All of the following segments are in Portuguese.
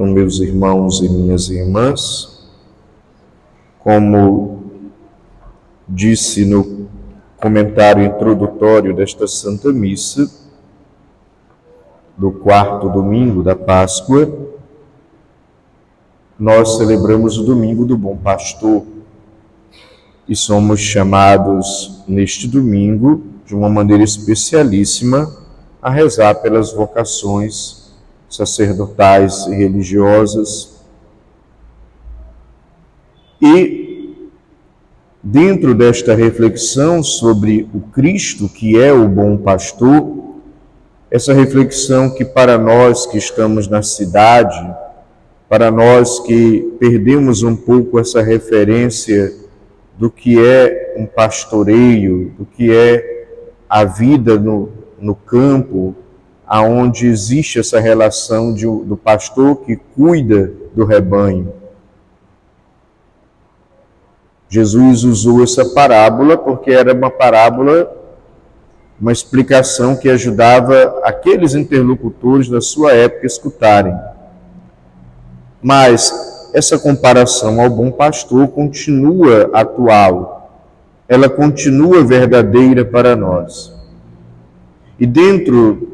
Então, meus irmãos e minhas irmãs, como disse no comentário introdutório desta Santa Missa, do quarto domingo da Páscoa, nós celebramos o domingo do Bom Pastor e somos chamados neste domingo, de uma maneira especialíssima, a rezar pelas vocações sacerdotais e religiosas. E, dentro desta reflexão sobre o Cristo, que é o bom pastor, essa reflexão que para nós que estamos na cidade, para nós que perdemos um pouco essa referência do que é um pastoreio, do que é a vida no, no campo, aonde existe essa relação de, do pastor que cuida do rebanho. Jesus usou essa parábola porque era uma parábola, uma explicação que ajudava aqueles interlocutores da sua época a escutarem. Mas essa comparação ao bom pastor continua atual, ela continua verdadeira para nós. E dentro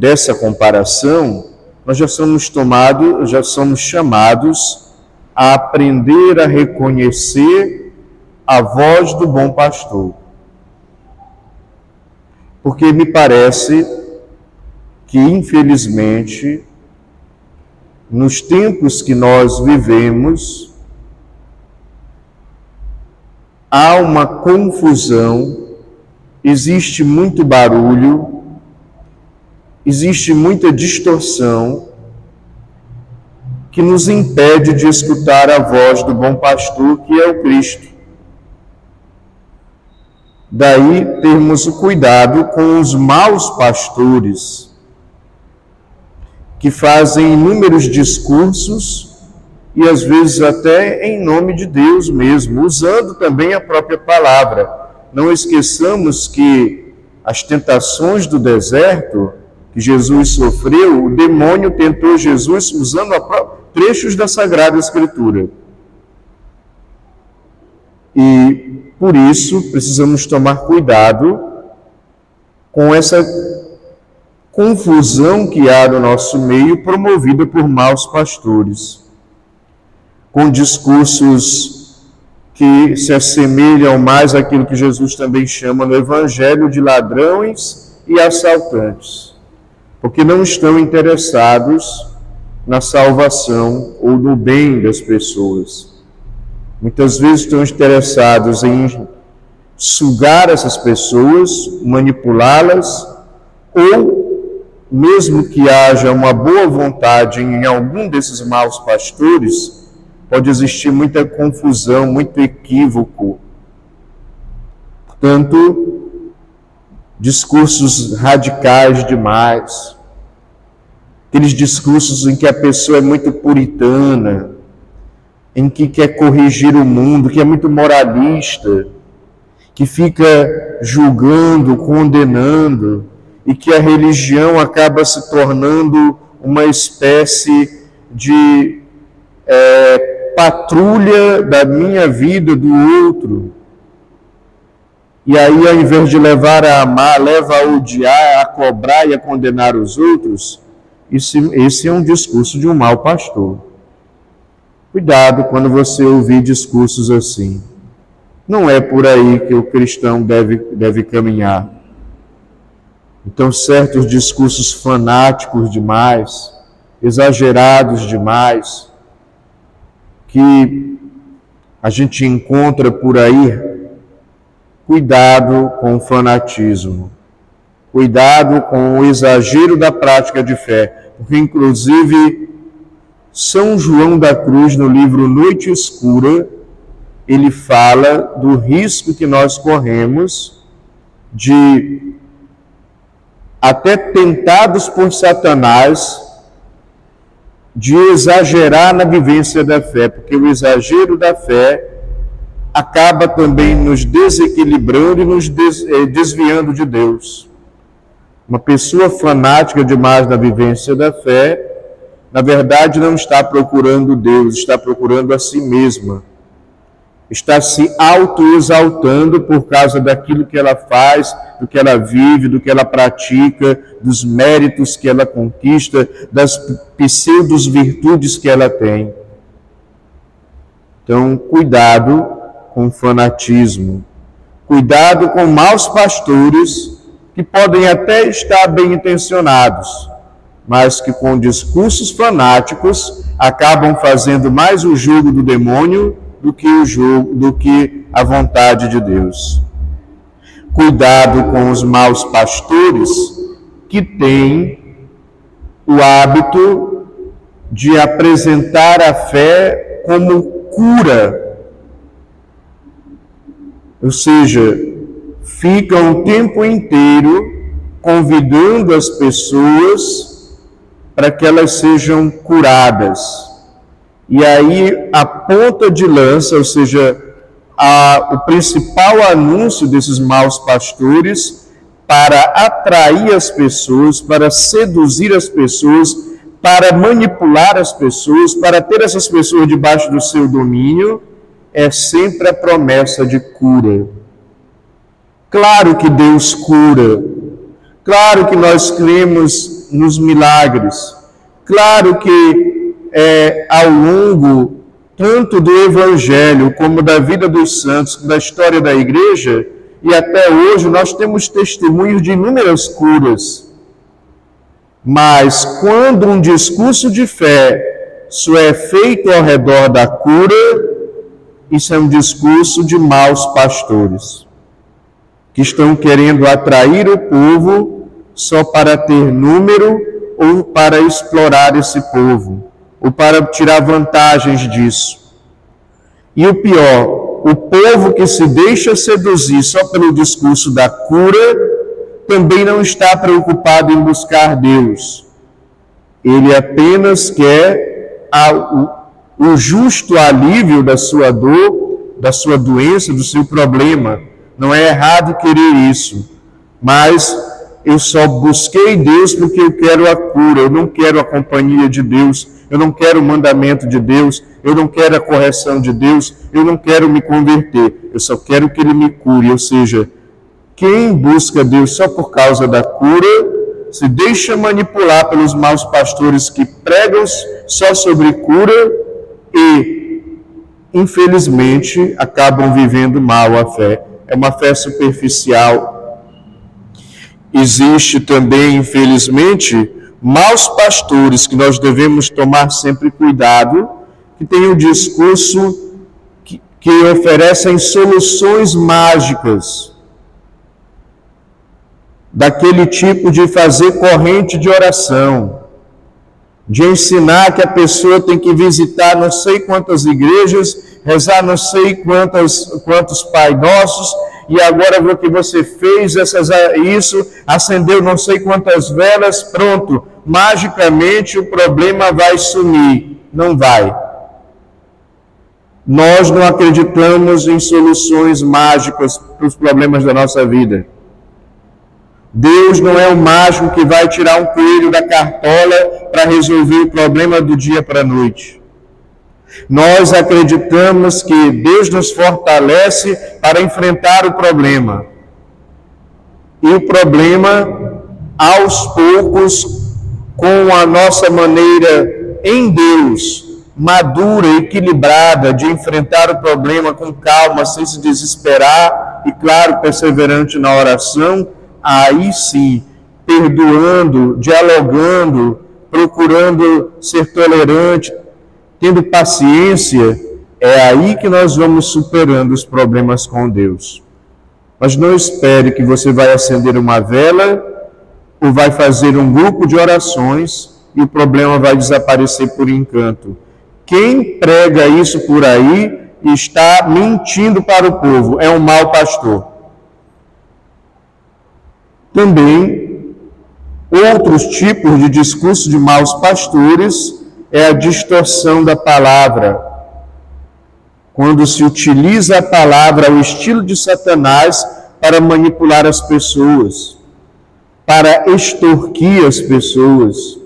dessa comparação, nós já somos tomados, já somos chamados a aprender a reconhecer a voz do bom pastor. Porque me parece que, infelizmente, nos tempos que nós vivemos, há uma confusão, existe muito barulho, existe muita distorção que nos impede de escutar a voz do bom pastor, que é o Cristo. Daí termos o cuidado com os maus pastores, que fazem inúmeros discursos e às vezes até em nome de Deus mesmo, usando também a própria palavra. Não esqueçamos que as tentações do deserto que Jesus sofreu, o demônio tentou Jesus usando trechos da Sagrada Escritura. E por isso precisamos tomar cuidado com essa confusão que há no nosso meio, promovida por maus pastores, com discursos que se assemelham mais àquilo que Jesus também chama no Evangelho de ladrões e assaltantes porque não estão interessados na salvação ou no bem das pessoas. Muitas vezes estão interessados em sugar essas pessoas, manipulá-las, ou, mesmo que haja uma boa vontade em algum desses maus pastores, pode existir muita confusão, muito equívoco. Portanto, discursos radicais demais, aqueles discursos em que a pessoa é muito puritana, em que quer corrigir o mundo, que é muito moralista, que fica julgando, condenando, e que a religião acaba se tornando uma espécie de é, patrulha da minha vida, do outro e aí, ao invés de levar a amar, leva a odiar, a cobrar e a condenar os outros, esse, esse é um discurso de um mau pastor. Cuidado quando você ouvir discursos assim. Não é por aí que o cristão deve, deve caminhar. Então, certos discursos fanáticos demais, exagerados demais, que a gente encontra por aí Cuidado com o fanatismo. Cuidado com o exagero da prática de fé. Porque, inclusive, São João da Cruz, no livro Noite Escura, ele fala do risco que nós corremos de, até tentados por Satanás, de exagerar na vivência da fé, porque o exagero da fé acaba também nos desequilibrando e nos eh, desviando de Deus. Uma pessoa fanática demais na vivência da fé na verdade não está procurando Deus, está procurando a si mesma. Está se autoexaltando por causa daquilo que ela faz, do que ela vive, do que ela pratica, dos méritos que ela conquista, das pseudos virtudes que ela tem. Então, cuidado com fanatismo. Cuidado com maus pastores que podem até estar bem intencionados, mas que com discursos fanáticos acabam fazendo mais o jogo do demônio do que o jogo, do que a vontade de Deus. Cuidado com os maus pastores que têm o hábito de apresentar a fé como cura. Ou seja, ficam o tempo inteiro convidando as pessoas para que elas sejam curadas. E aí a ponta de lança, ou seja, a, o principal anúncio desses maus pastores para atrair as pessoas, para seduzir as pessoas, para manipular as pessoas, para ter essas pessoas debaixo do seu domínio, é sempre a promessa de cura. Claro que Deus cura, claro que nós cremos nos milagres, claro que é, ao longo tanto do Evangelho como da vida dos santos, da história da igreja, e até hoje nós temos testemunhos de inúmeras curas. Mas quando um discurso de fé só é feito ao redor da cura, isso é um discurso de maus pastores, que estão querendo atrair o povo só para ter número ou para explorar esse povo ou para tirar vantagens disso. E o pior, o povo que se deixa seduzir só pelo discurso da cura também não está preocupado em buscar Deus. Ele apenas quer a, o, justo alívio da sua dor, da sua doença, do seu problema. Não é errado querer isso, mas eu só busquei Deus porque eu quero a cura, eu não quero a companhia de Deus, eu não quero o mandamento de Deus, eu não quero a correção de Deus, eu não quero me converter, eu só quero que Ele me cure. Ou seja, quem busca Deus só por causa da cura, se deixa manipular pelos maus pastores que pregam só sobre cura e, infelizmente, acabam vivendo mal a fé. É uma fé superficial, existe também, infelizmente, maus pastores que nós devemos tomar sempre cuidado, que têm um discurso que, que oferecem soluções mágicas, daquele tipo de fazer corrente de oração, de ensinar que a pessoa tem que visitar não sei quantas igrejas, rezar não sei quantas, quantos Pai Nossos, e agora o que você fez, essas, isso, acendeu não sei quantas velas, pronto, magicamente o problema vai sumir. Não vai. Nós não acreditamos em soluções mágicas para os problemas da nossa vida. Deus não é o mágico que vai tirar um coelho da cartola para resolver o problema do dia para a noite. Nós acreditamos que Deus nos fortalece para enfrentar o problema. E o problema, aos poucos, com a nossa maneira em Deus, madura, equilibrada, de enfrentar o problema com calma, sem se desesperar e, claro, perseverante na oração, aí sim, perdoando, dialogando, procurando ser tolerante, tendo paciência, é aí que nós vamos superando os problemas com Deus. Mas não espere que você vai acender uma vela ou vai fazer um grupo de orações e o problema vai desaparecer por encanto. Quem prega isso por aí está mentindo para o povo, é um mau pastor. Também, outros tipos de discurso de maus pastores é a distorção da palavra. Quando se utiliza a palavra ao estilo de Satanás para manipular as pessoas, para extorquir as pessoas.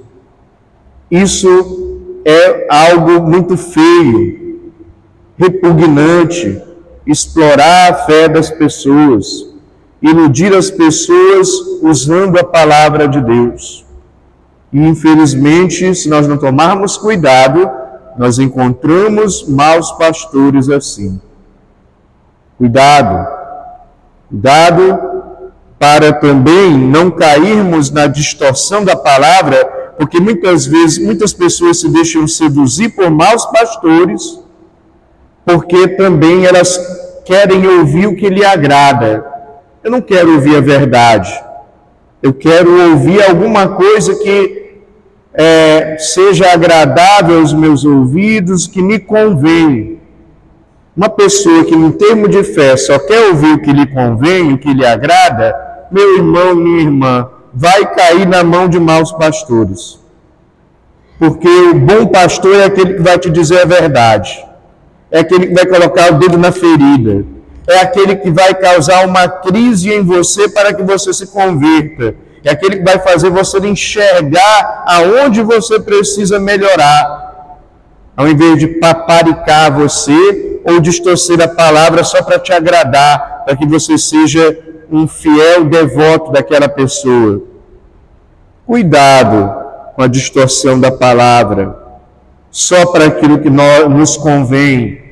Isso é algo muito feio, repugnante, explorar a fé das pessoas, iludir as pessoas usando a palavra de Deus. E infelizmente, se nós não tomarmos cuidado, nós encontramos maus pastores assim. Cuidado, cuidado para também não cairmos na distorção da palavra, porque muitas vezes muitas pessoas se deixam seduzir por maus pastores, porque também elas querem ouvir o que lhe agrada. Eu não quero ouvir a verdade. Eu quero ouvir alguma coisa que é, seja agradável aos meus ouvidos, que me convém. Uma pessoa que, em termo de fé, só quer ouvir o que lhe convém, o que lhe agrada, meu irmão, minha irmã, vai cair na mão de maus pastores. Porque o bom pastor é aquele que vai te dizer a verdade, é aquele que vai colocar o dedo na ferida, é aquele que vai causar uma crise em você para que você se converta é aquele que vai fazer você enxergar aonde você precisa melhorar, ao invés de paparicar você ou distorcer a palavra só para te agradar, para que você seja um fiel devoto daquela pessoa. Cuidado com a distorção da palavra, só para aquilo que nos convém.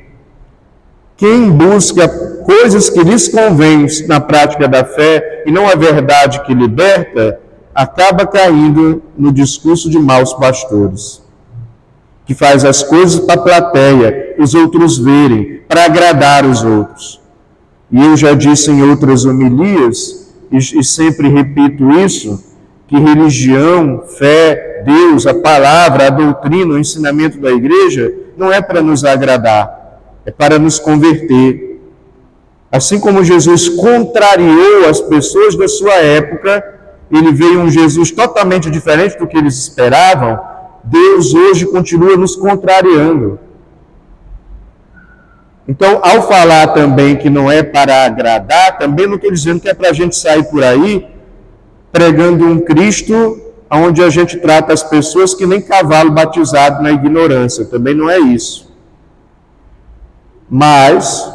Quem busca coisas que lhes convêm na prática da fé e não a verdade que liberta, acaba caindo no discurso de maus pastores, que faz as coisas para a plateia, os outros verem, para agradar os outros. E eu já disse em outras homilias, e, e sempre repito isso, que religião, fé, Deus, a palavra, a doutrina, o ensinamento da igreja não é para nos agradar, é para nos converter Assim como Jesus contrariou as pessoas da sua época, ele veio um Jesus totalmente diferente do que eles esperavam, Deus hoje continua nos contrariando. Então, ao falar também que não é para agradar, também não estou dizendo que é para a gente sair por aí pregando um Cristo onde a gente trata as pessoas que nem cavalo batizado na ignorância. Também não é isso. Mas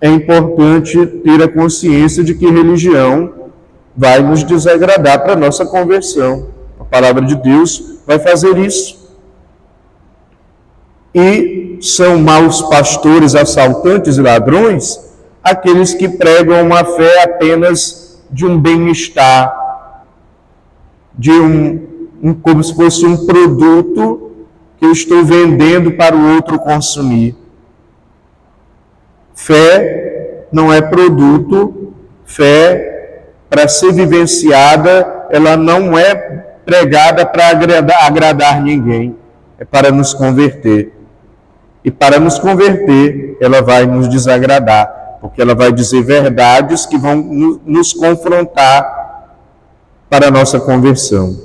é importante ter a consciência de que religião vai nos desagradar para a nossa conversão. A palavra de Deus vai fazer isso. E são maus pastores, assaltantes e ladrões aqueles que pregam uma fé apenas de um bem-estar, de um, um, como se fosse um produto que eu estou vendendo para o outro consumir. Fé não é produto, fé, para ser vivenciada, ela não é pregada para agradar, agradar ninguém, é para nos converter. E para nos converter, ela vai nos desagradar, porque ela vai dizer verdades que vão nos confrontar para a nossa conversão.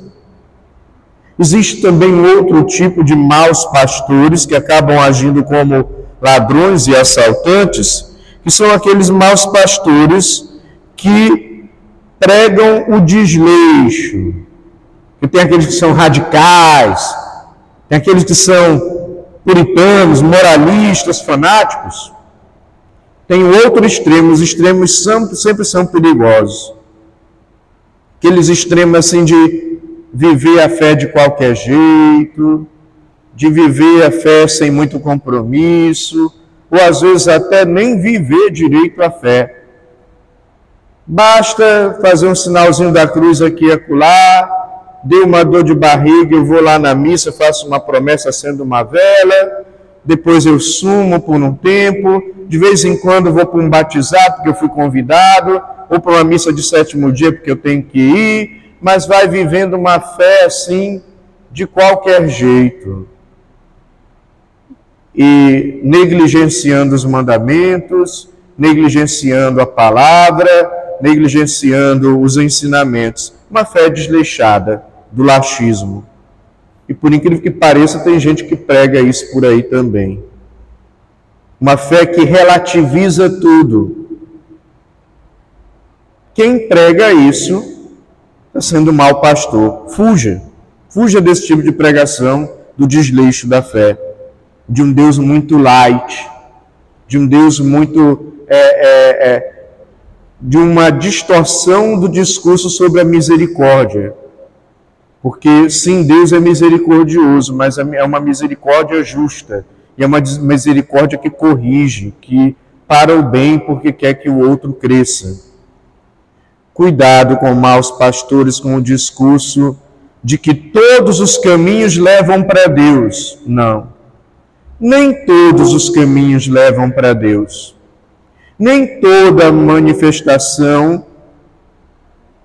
Existe também outro tipo de maus pastores que acabam agindo como ladrões e assaltantes, que são aqueles maus pastores que pregam o desleixo. Que tem aqueles que são radicais, tem aqueles que são puritanos, moralistas, fanáticos. Tem outro extremo, os extremos sempre são perigosos. Aqueles extremos assim de viver a fé de qualquer jeito, de viver a fé sem muito compromisso, ou às vezes até nem viver direito a fé. Basta fazer um sinalzinho da cruz aqui e acolá, deu uma dor de barriga, eu vou lá na missa, faço uma promessa acendo uma vela, depois eu sumo por um tempo, de vez em quando vou para um batizado porque eu fui convidado, ou para uma missa de sétimo dia porque eu tenho que ir, mas vai vivendo uma fé assim, de qualquer jeito e negligenciando os mandamentos, negligenciando a palavra, negligenciando os ensinamentos. Uma fé desleixada do laxismo. E por incrível que pareça, tem gente que prega isso por aí também. Uma fé que relativiza tudo. Quem prega isso está sendo mau pastor. Fuja. Fuja desse tipo de pregação do desleixo da fé, de um Deus muito light, de um Deus muito. É, é, é, de uma distorção do discurso sobre a misericórdia. Porque, sim, Deus é misericordioso, mas é uma misericórdia justa. E é uma misericórdia que corrige, que para o bem, porque quer que o outro cresça. Cuidado com maus pastores, com o discurso de que todos os caminhos levam para Deus. Não. Nem todos os caminhos levam para Deus. Nem toda manifestação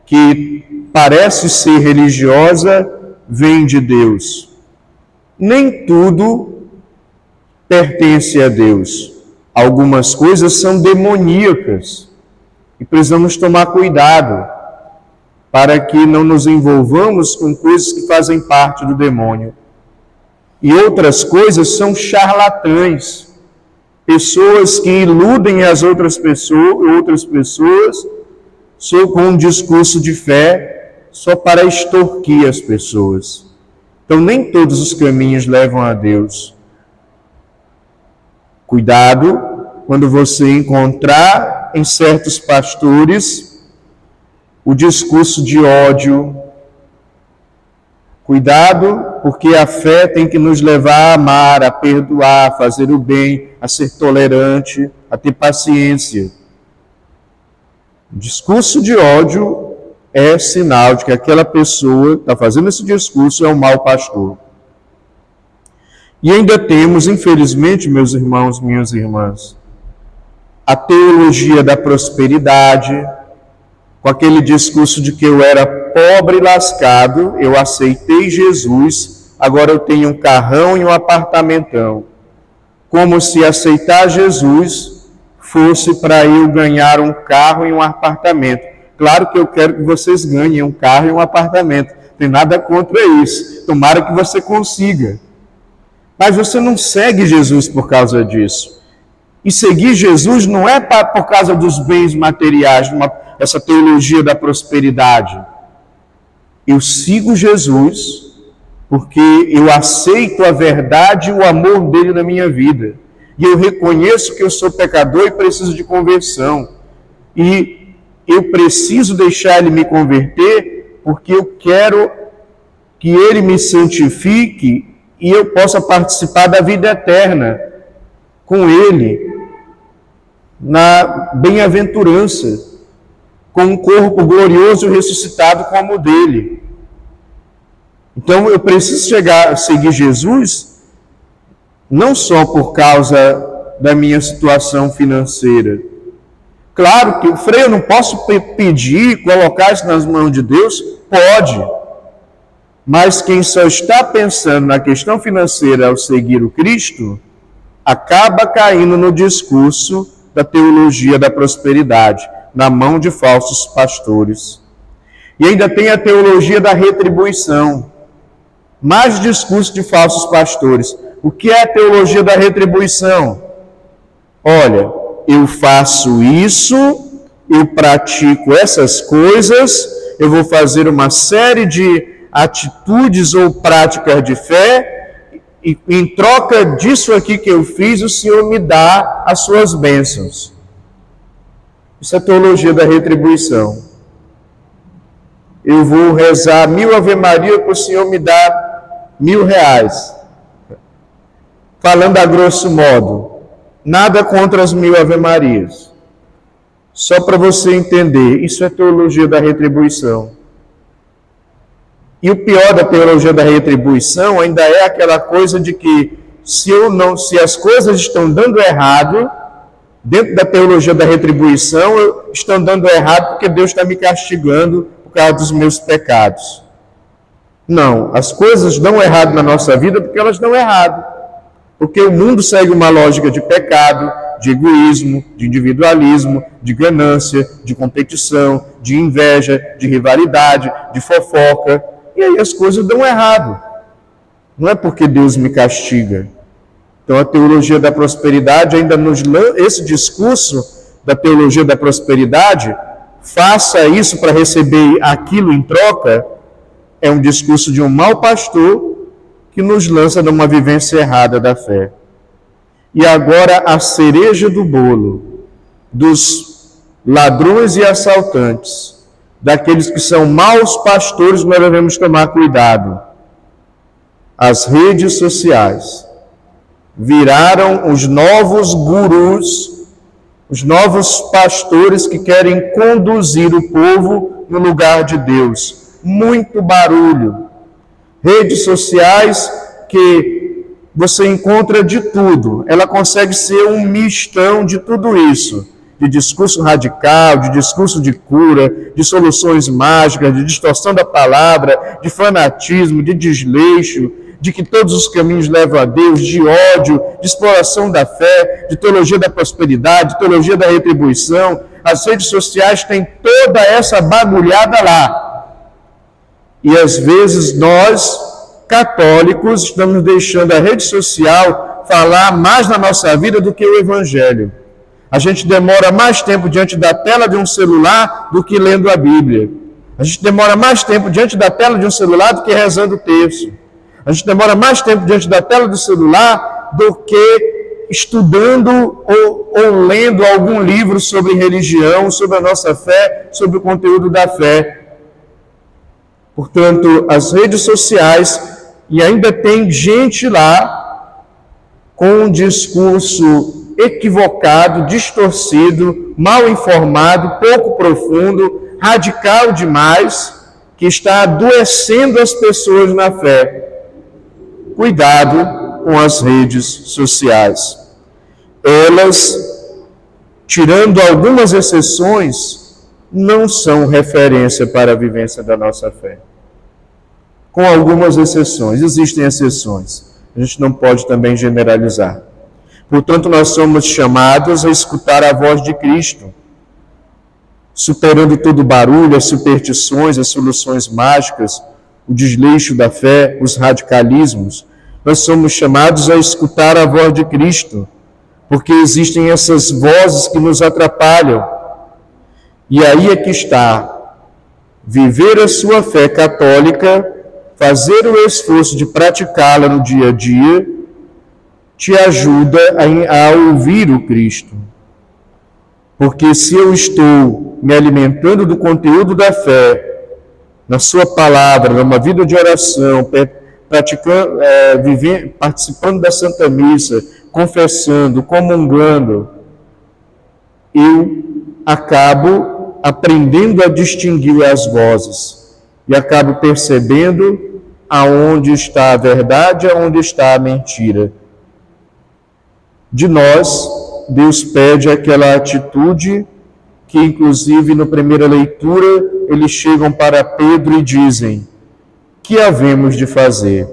que parece ser religiosa vem de Deus. Nem tudo pertence a Deus. Algumas coisas são demoníacas e precisamos tomar cuidado para que não nos envolvamos com coisas que fazem parte do demônio. E outras coisas são charlatães, pessoas que iludem as outras pessoas, outras pessoas só com um discurso de fé só para extorquir as pessoas. Então nem todos os caminhos levam a Deus. Cuidado quando você encontrar em certos pastores o discurso de ódio. Cuidado, porque a fé tem que nos levar a amar, a perdoar, a fazer o bem, a ser tolerante, a ter paciência. O discurso de ódio é sinal de que aquela pessoa que está fazendo esse discurso é um mau pastor. E ainda temos, infelizmente, meus irmãos, minhas irmãs, a teologia da prosperidade, com aquele discurso de que eu era pobre e lascado, eu aceitei Jesus, agora eu tenho um carrão e um apartamentão. Como se aceitar Jesus fosse para eu ganhar um carro e um apartamento. Claro que eu quero que vocês ganhem um carro e um apartamento. Tem nada contra isso. Tomara que você consiga. Mas você não segue Jesus por causa disso. E seguir Jesus não é por causa dos bens materiais, uma essa teologia da prosperidade. Eu sigo Jesus porque eu aceito a verdade e o amor dele na minha vida. E eu reconheço que eu sou pecador e preciso de conversão. E eu preciso deixar ele me converter porque eu quero que ele me santifique e eu possa participar da vida eterna com ele na bem-aventurança com um corpo glorioso ressuscitado como o dele. Então eu preciso chegar a seguir Jesus não só por causa da minha situação financeira. Claro que o freio eu não posso pedir, colocar isso nas mãos de Deus, pode. Mas quem só está pensando na questão financeira ao seguir o Cristo, acaba caindo no discurso da teologia da prosperidade na mão de falsos pastores. E ainda tem a teologia da retribuição. Mais discurso de falsos pastores. O que é a teologia da retribuição? Olha, eu faço isso, eu pratico essas coisas, eu vou fazer uma série de atitudes ou práticas de fé, e em troca disso aqui que eu fiz, o Senhor me dá as suas bênçãos. Isso é teologia da retribuição. Eu vou rezar mil Ave Maria para o Senhor me dar mil reais. Falando a grosso modo, nada contra as mil Ave Marias. Só para você entender, isso é teologia da retribuição. E o pior da teologia da retribuição ainda é aquela coisa de que se eu não, se as coisas estão dando errado, dentro da teologia da retribuição, eu estou andando errado porque Deus está me castigando por causa dos meus pecados. Não, as coisas dão errado na nossa vida porque elas dão errado. Porque o mundo segue uma lógica de pecado, de egoísmo, de individualismo, de ganância, de competição, de inveja, de rivalidade, de fofoca. E aí as coisas dão errado. Não é porque Deus me castiga, então, a teologia da prosperidade ainda nos esse discurso da teologia da prosperidade, faça isso para receber aquilo em troca, é um discurso de um mau pastor que nos lança numa vivência errada da fé. E agora a cereja do bolo dos ladrões e assaltantes, daqueles que são maus pastores, nós devemos tomar cuidado. As redes sociais viraram os novos gurus, os novos pastores que querem conduzir o povo no lugar de Deus. Muito barulho. Redes sociais que você encontra de tudo. Ela consegue ser um mistão de tudo isso. De discurso radical, de discurso de cura, de soluções mágicas, de distorção da palavra, de fanatismo, de desleixo, de que todos os caminhos levam a Deus, de ódio, de exploração da fé, de teologia da prosperidade, de teologia da retribuição. As redes sociais têm toda essa bagulhada lá. E às vezes nós, católicos, estamos deixando a rede social falar mais na nossa vida do que o Evangelho. A gente demora mais tempo diante da tela de um celular do que lendo a Bíblia. A gente demora mais tempo diante da tela de um celular do que rezando o terço. A gente demora mais tempo diante da tela do celular do que estudando ou, ou lendo algum livro sobre religião, sobre a nossa fé, sobre o conteúdo da fé. Portanto, as redes sociais, e ainda tem gente lá com um discurso equivocado, distorcido, mal informado, pouco profundo, radical demais, que está adoecendo as pessoas na fé cuidado com as redes sociais. Elas, tirando algumas exceções, não são referência para a vivência da nossa fé. Com algumas exceções, existem exceções. A gente não pode também generalizar. Portanto, nós somos chamados a escutar a voz de Cristo, superando todo o barulho, as superstições, as soluções mágicas, o desleixo da fé, os radicalismos, nós somos chamados a escutar a voz de Cristo, porque existem essas vozes que nos atrapalham. E aí é que está. Viver a sua fé católica, fazer o esforço de praticá-la no dia a dia, te ajuda a, a ouvir o Cristo. Porque se eu estou me alimentando do conteúdo da fé, na sua palavra, numa vida de oração, praticando, é, participando da Santa Missa, confessando, comungando, eu acabo aprendendo a distinguir as vozes e acabo percebendo aonde está a verdade, aonde está a mentira. De nós, Deus pede aquela atitude que inclusive na primeira leitura eles chegam para Pedro e dizem: Que havemos de fazer?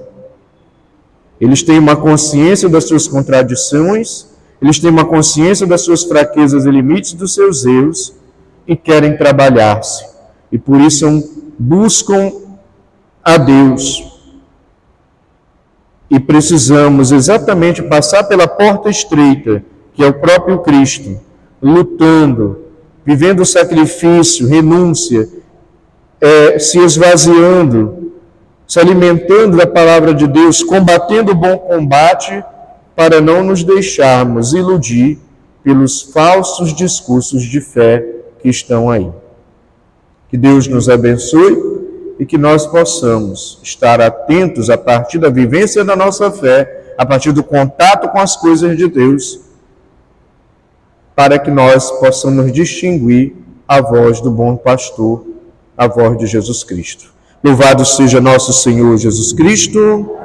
Eles têm uma consciência das suas contradições, eles têm uma consciência das suas fraquezas e limites dos seus erros e querem trabalhar-se. E por isso buscam a Deus. E precisamos exatamente passar pela porta estreita, que é o próprio Cristo, lutando, vivendo sacrifício, renúncia, é, se esvaziando, se alimentando da palavra de Deus, combatendo o bom combate, para não nos deixarmos iludir pelos falsos discursos de fé que estão aí. Que Deus nos abençoe e que nós possamos estar atentos a partir da vivência da nossa fé, a partir do contato com as coisas de Deus para que nós possamos distinguir a voz do bom pastor, a voz de Jesus Cristo. Louvado seja nosso Senhor Jesus Cristo.